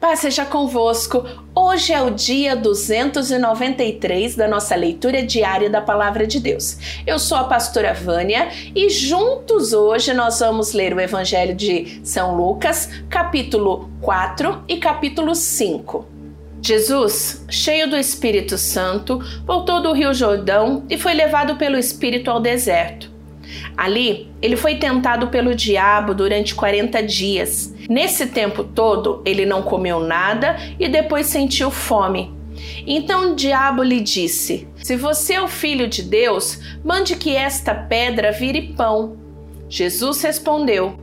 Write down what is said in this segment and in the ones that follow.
Paz seja convosco. Hoje é o dia 293 da nossa leitura diária da Palavra de Deus. Eu sou a pastora Vânia e juntos hoje nós vamos ler o Evangelho de São Lucas, capítulo 4 e capítulo 5. Jesus, cheio do Espírito Santo, voltou do Rio Jordão e foi levado pelo Espírito ao deserto. Ali, ele foi tentado pelo diabo durante 40 dias Nesse tempo todo, ele não comeu nada e depois sentiu fome. Então o diabo lhe disse: Se você é o filho de Deus, mande que esta pedra vire pão. Jesus respondeu: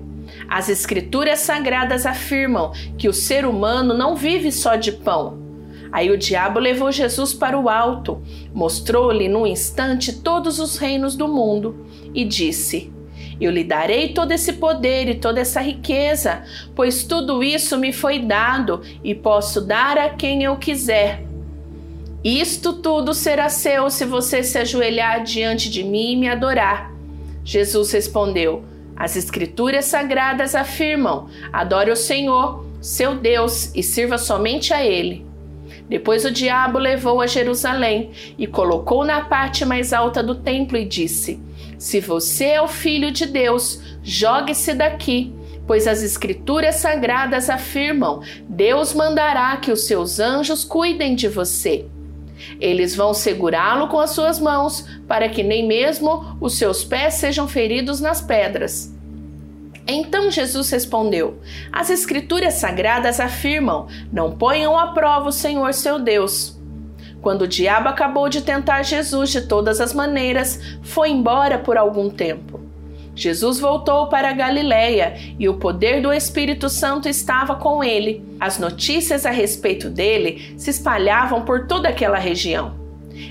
As Escrituras sagradas afirmam que o ser humano não vive só de pão. Aí o diabo levou Jesus para o alto, mostrou-lhe num instante todos os reinos do mundo e disse: eu lhe darei todo esse poder e toda essa riqueza, pois tudo isso me foi dado e posso dar a quem eu quiser. Isto tudo será seu se você se ajoelhar diante de mim e me adorar. Jesus respondeu: As Escrituras sagradas afirmam: adore o Senhor, seu Deus, e sirva somente a Ele. Depois o diabo levou a Jerusalém e colocou na parte mais alta do templo e disse: se você é o filho de Deus, jogue-se daqui, pois as Escrituras sagradas afirmam: Deus mandará que os seus anjos cuidem de você. Eles vão segurá-lo com as suas mãos, para que nem mesmo os seus pés sejam feridos nas pedras. Então Jesus respondeu: As Escrituras sagradas afirmam: Não ponham à prova o Senhor seu Deus. Quando o diabo acabou de tentar Jesus de todas as maneiras, foi embora por algum tempo. Jesus voltou para Galiléia e o poder do Espírito Santo estava com ele. As notícias a respeito dele se espalhavam por toda aquela região.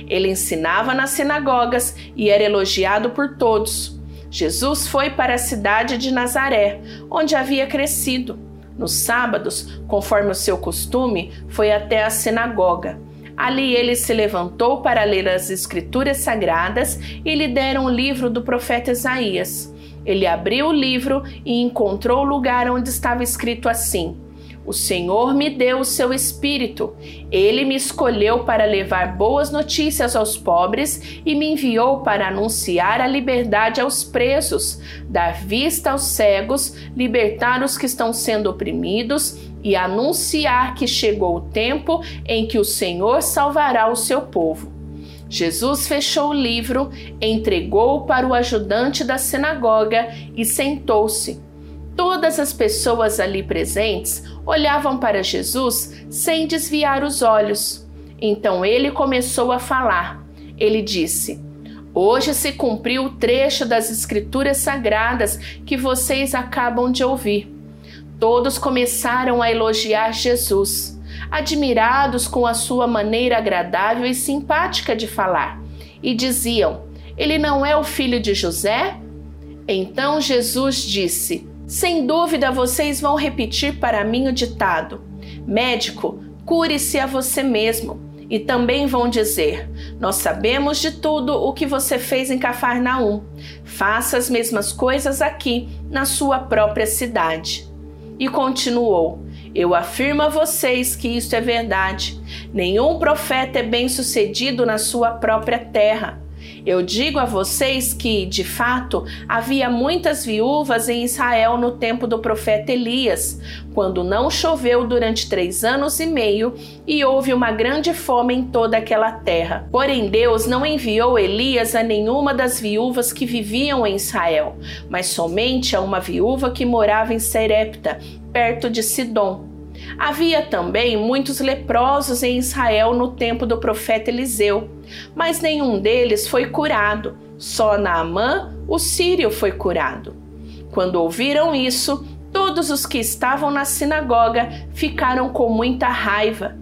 Ele ensinava nas sinagogas e era elogiado por todos. Jesus foi para a cidade de Nazaré, onde havia crescido. Nos sábados, conforme o seu costume, foi até a sinagoga. Ali ele se levantou para ler as Escrituras Sagradas e lhe deram o livro do profeta Isaías. Ele abriu o livro e encontrou o lugar onde estava escrito assim: O Senhor me deu o seu espírito. Ele me escolheu para levar boas notícias aos pobres e me enviou para anunciar a liberdade aos presos, dar vista aos cegos, libertar os que estão sendo oprimidos e anunciar que chegou o tempo em que o Senhor salvará o seu povo. Jesus fechou o livro, entregou-o para o ajudante da sinagoga e sentou-se. Todas as pessoas ali presentes olhavam para Jesus sem desviar os olhos. Então ele começou a falar. Ele disse: Hoje se cumpriu o trecho das Escrituras Sagradas que vocês acabam de ouvir. Todos começaram a elogiar Jesus, admirados com a sua maneira agradável e simpática de falar, e diziam: Ele não é o filho de José? Então Jesus disse: Sem dúvida vocês vão repetir para mim o ditado: Médico, cure-se a você mesmo. E também vão dizer: Nós sabemos de tudo o que você fez em Cafarnaum. Faça as mesmas coisas aqui, na sua própria cidade. E continuou: Eu afirmo a vocês que isto é verdade. Nenhum profeta é bem-sucedido na sua própria terra. Eu digo a vocês que, de fato, havia muitas viúvas em Israel no tempo do profeta Elias, quando não choveu durante três anos e meio e houve uma grande fome em toda aquela terra. Porém, Deus não enviou Elias a nenhuma das viúvas que viviam em Israel, mas somente a uma viúva que morava em Serepta, perto de Sidom. Havia também muitos leprosos em Israel no tempo do profeta Eliseu, mas nenhum deles foi curado, só Naamã, o sírio, foi curado. Quando ouviram isso, todos os que estavam na sinagoga ficaram com muita raiva.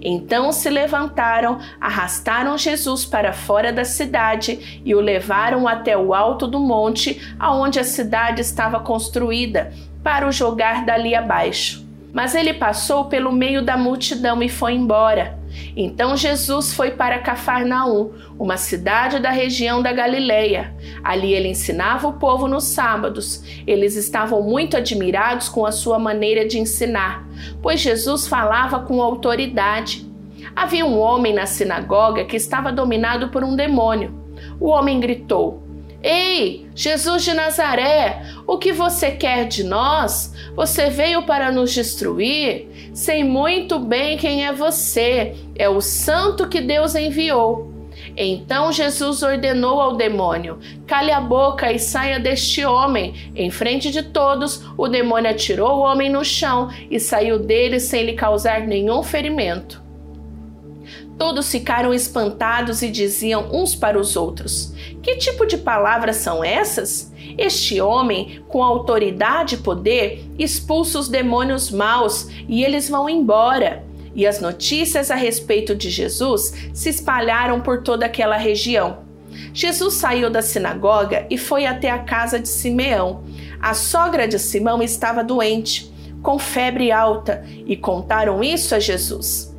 Então se levantaram, arrastaram Jesus para fora da cidade e o levaram até o alto do monte, aonde a cidade estava construída, para o jogar dali abaixo. Mas ele passou pelo meio da multidão e foi embora. Então Jesus foi para Cafarnaum, uma cidade da região da Galileia. Ali ele ensinava o povo nos sábados. Eles estavam muito admirados com a sua maneira de ensinar, pois Jesus falava com autoridade. Havia um homem na sinagoga que estava dominado por um demônio. O homem gritou: Ei, Jesus de Nazaré, o que você quer de nós? Você veio para nos destruir? Sei muito bem quem é você, é o santo que Deus enviou. Então Jesus ordenou ao demônio: Cale a boca e saia deste homem. Em frente de todos, o demônio atirou o homem no chão e saiu dele sem lhe causar nenhum ferimento. Todos ficaram espantados e diziam uns para os outros: Que tipo de palavras são essas? Este homem, com autoridade e poder, expulsa os demônios maus e eles vão embora. E as notícias a respeito de Jesus se espalharam por toda aquela região. Jesus saiu da sinagoga e foi até a casa de Simeão. A sogra de Simão estava doente, com febre alta, e contaram isso a Jesus.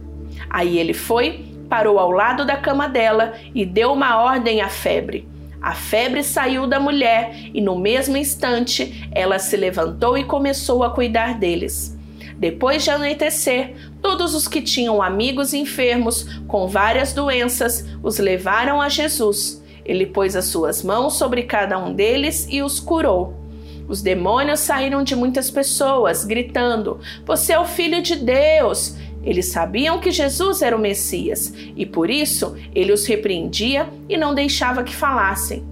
Aí ele foi parou ao lado da cama dela e deu uma ordem à febre. A febre saiu da mulher e no mesmo instante ela se levantou e começou a cuidar deles. Depois de anoitecer, todos os que tinham amigos enfermos com várias doenças os levaram a Jesus. Ele pôs as suas mãos sobre cada um deles e os curou. Os demônios saíram de muitas pessoas, gritando: Você é o filho de Deus! Eles sabiam que Jesus era o Messias e por isso ele os repreendia e não deixava que falassem.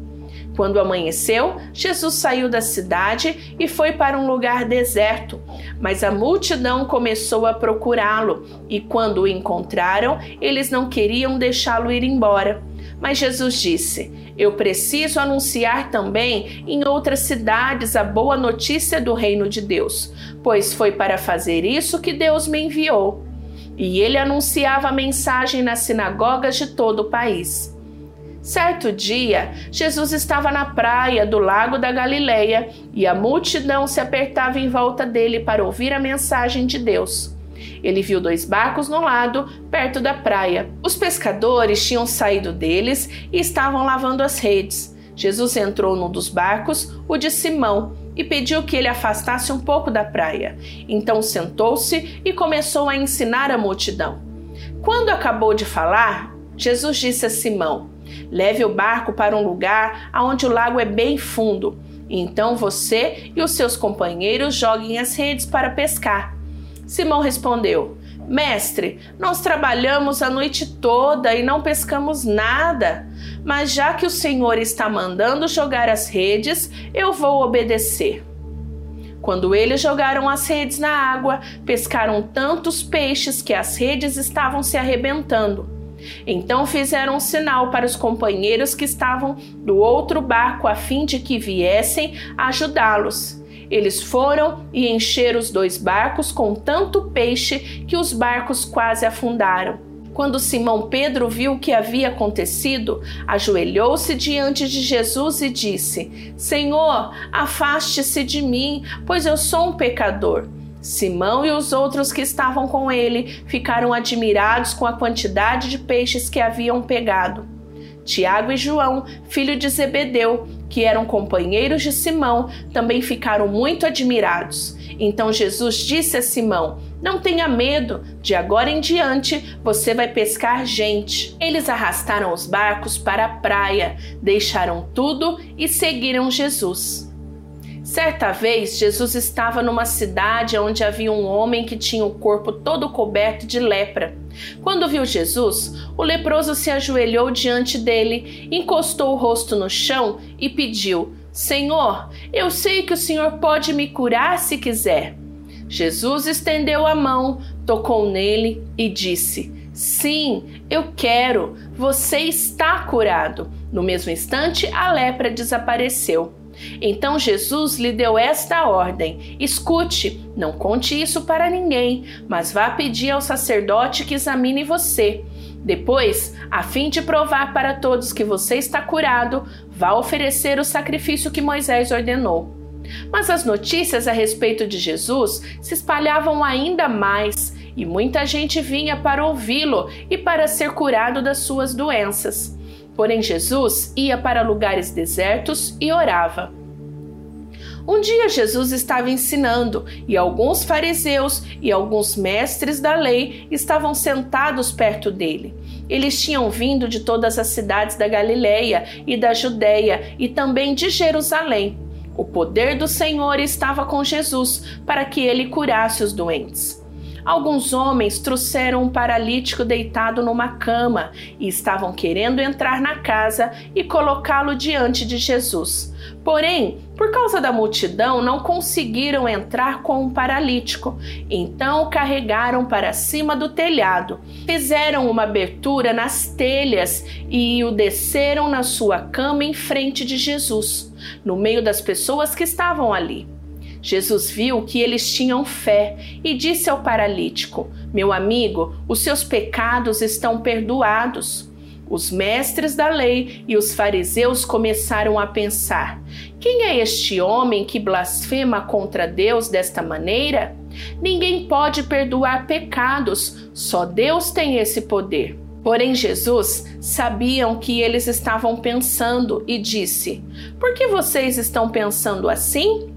Quando amanheceu, Jesus saiu da cidade e foi para um lugar deserto. Mas a multidão começou a procurá-lo e, quando o encontraram, eles não queriam deixá-lo ir embora. Mas Jesus disse: Eu preciso anunciar também em outras cidades a boa notícia do reino de Deus, pois foi para fazer isso que Deus me enviou e ele anunciava a mensagem nas sinagogas de todo o país. Certo dia, Jesus estava na praia do lago da Galileia e a multidão se apertava em volta dele para ouvir a mensagem de Deus. Ele viu dois barcos no lado, perto da praia. Os pescadores tinham saído deles e estavam lavando as redes. Jesus entrou num dos barcos, o de Simão, e pediu que ele afastasse um pouco da praia. Então sentou-se e começou a ensinar a multidão. Quando acabou de falar, Jesus disse a Simão: Leve o barco para um lugar onde o lago é bem fundo. Então você e os seus companheiros joguem as redes para pescar. Simão respondeu: Mestre, nós trabalhamos a noite toda e não pescamos nada. Mas já que o Senhor está mandando jogar as redes, eu vou obedecer. Quando eles jogaram as redes na água, pescaram tantos peixes que as redes estavam se arrebentando. Então fizeram um sinal para os companheiros que estavam do outro barco a fim de que viessem ajudá-los. Eles foram e encheram os dois barcos com tanto peixe que os barcos quase afundaram. Quando Simão Pedro viu o que havia acontecido, ajoelhou-se diante de Jesus e disse: Senhor, afaste-se de mim, pois eu sou um pecador. Simão e os outros que estavam com ele ficaram admirados com a quantidade de peixes que haviam pegado. Tiago e João, filho de Zebedeu, que eram companheiros de Simão, também ficaram muito admirados. Então Jesus disse a Simão: Não tenha medo, de agora em diante você vai pescar gente. Eles arrastaram os barcos para a praia, deixaram tudo e seguiram Jesus. Certa vez, Jesus estava numa cidade onde havia um homem que tinha o corpo todo coberto de lepra. Quando viu Jesus, o leproso se ajoelhou diante dele, encostou o rosto no chão e pediu: Senhor, eu sei que o Senhor pode me curar se quiser. Jesus estendeu a mão, tocou nele e disse: Sim, eu quero, você está curado. No mesmo instante, a lepra desapareceu. Então Jesus lhe deu esta ordem: Escute, não conte isso para ninguém, mas vá pedir ao sacerdote que examine você. Depois, a fim de provar para todos que você está curado, vá oferecer o sacrifício que Moisés ordenou. Mas as notícias a respeito de Jesus se espalhavam ainda mais e muita gente vinha para ouvi-lo e para ser curado das suas doenças. Porém, Jesus ia para lugares desertos e orava. Um dia Jesus estava ensinando e alguns fariseus e alguns mestres da lei estavam sentados perto dele. Eles tinham vindo de todas as cidades da Galileia e da Judéia e também de Jerusalém. O poder do Senhor estava com Jesus para que ele curasse os doentes. Alguns homens trouxeram um paralítico deitado numa cama e estavam querendo entrar na casa e colocá-lo diante de Jesus. Porém, por causa da multidão, não conseguiram entrar com o paralítico. Então o carregaram para cima do telhado, fizeram uma abertura nas telhas e o desceram na sua cama em frente de Jesus, no meio das pessoas que estavam ali. Jesus viu que eles tinham fé e disse ao paralítico: Meu amigo, os seus pecados estão perdoados. Os mestres da lei e os fariseus começaram a pensar: quem é este homem que blasfema contra Deus desta maneira? Ninguém pode perdoar pecados, só Deus tem esse poder. Porém, Jesus sabiam que eles estavam pensando e disse: Por que vocês estão pensando assim?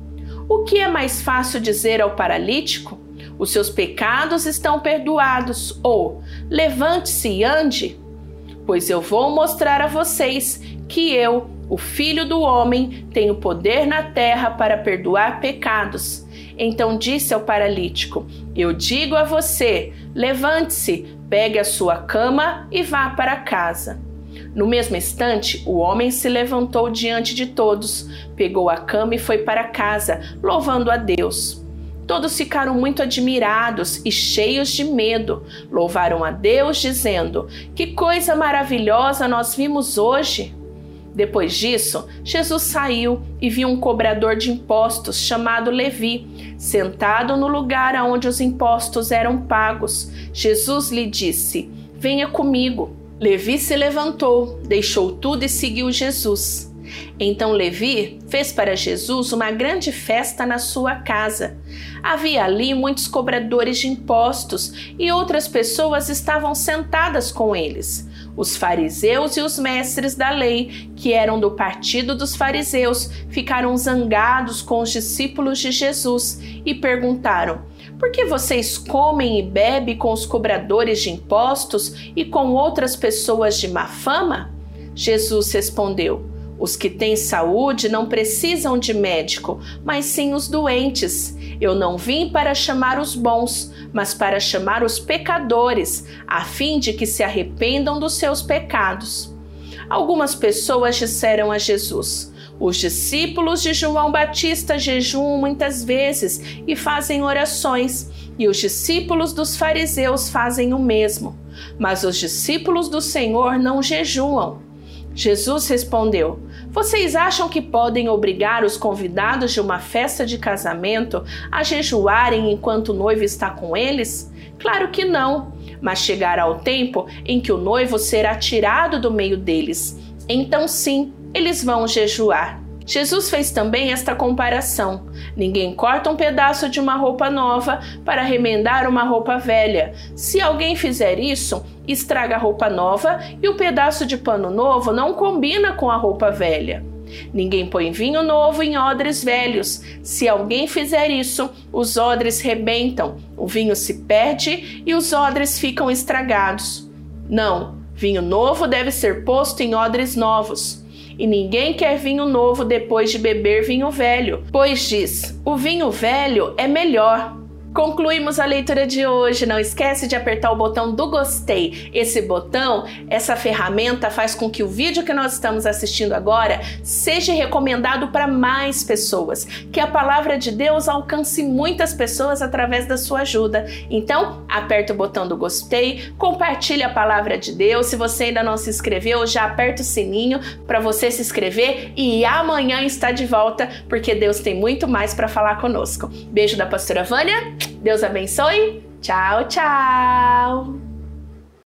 O que é mais fácil dizer ao paralítico? Os seus pecados estão perdoados, ou levante-se e ande? Pois eu vou mostrar a vocês que eu, o Filho do Homem, tenho poder na terra para perdoar pecados. Então disse ao paralítico: Eu digo a você: levante-se, pegue a sua cama e vá para casa. No mesmo instante, o homem se levantou diante de todos, pegou a cama e foi para casa, louvando a Deus. Todos ficaram muito admirados e cheios de medo. Louvaram a Deus, dizendo: Que coisa maravilhosa nós vimos hoje! Depois disso, Jesus saiu e viu um cobrador de impostos chamado Levi, sentado no lugar onde os impostos eram pagos. Jesus lhe disse: Venha comigo. Levi se levantou, deixou tudo e seguiu Jesus. Então Levi fez para Jesus uma grande festa na sua casa. Havia ali muitos cobradores de impostos e outras pessoas estavam sentadas com eles. Os fariseus e os mestres da lei, que eram do partido dos fariseus, ficaram zangados com os discípulos de Jesus e perguntaram: por que vocês comem e bebem com os cobradores de impostos e com outras pessoas de má fama? Jesus respondeu: Os que têm saúde não precisam de médico, mas sim os doentes. Eu não vim para chamar os bons, mas para chamar os pecadores, a fim de que se arrependam dos seus pecados. Algumas pessoas disseram a Jesus: os discípulos de João Batista jejuam muitas vezes e fazem orações, e os discípulos dos fariseus fazem o mesmo. Mas os discípulos do Senhor não jejuam. Jesus respondeu: Vocês acham que podem obrigar os convidados de uma festa de casamento a jejuarem enquanto o noivo está com eles? Claro que não, mas chegará o tempo em que o noivo será tirado do meio deles. Então, sim, eles vão jejuar. Jesus fez também esta comparação: ninguém corta um pedaço de uma roupa nova para remendar uma roupa velha. Se alguém fizer isso, estraga a roupa nova e o pedaço de pano novo não combina com a roupa velha. Ninguém põe vinho novo em odres velhos. Se alguém fizer isso, os odres rebentam, o vinho se perde e os odres ficam estragados. Não, vinho novo deve ser posto em odres novos. E ninguém quer vinho novo depois de beber vinho velho, pois diz: o vinho velho é melhor. Concluímos a leitura de hoje. Não esquece de apertar o botão do gostei. Esse botão, essa ferramenta faz com que o vídeo que nós estamos assistindo agora seja recomendado para mais pessoas, que a palavra de Deus alcance muitas pessoas através da sua ajuda. Então, aperta o botão do gostei, compartilhe a palavra de Deus. Se você ainda não se inscreveu, já aperta o sininho para você se inscrever e amanhã está de volta, porque Deus tem muito mais para falar conosco. Beijo da pastora Vânia. Deus abençoe. Tchau, tchau.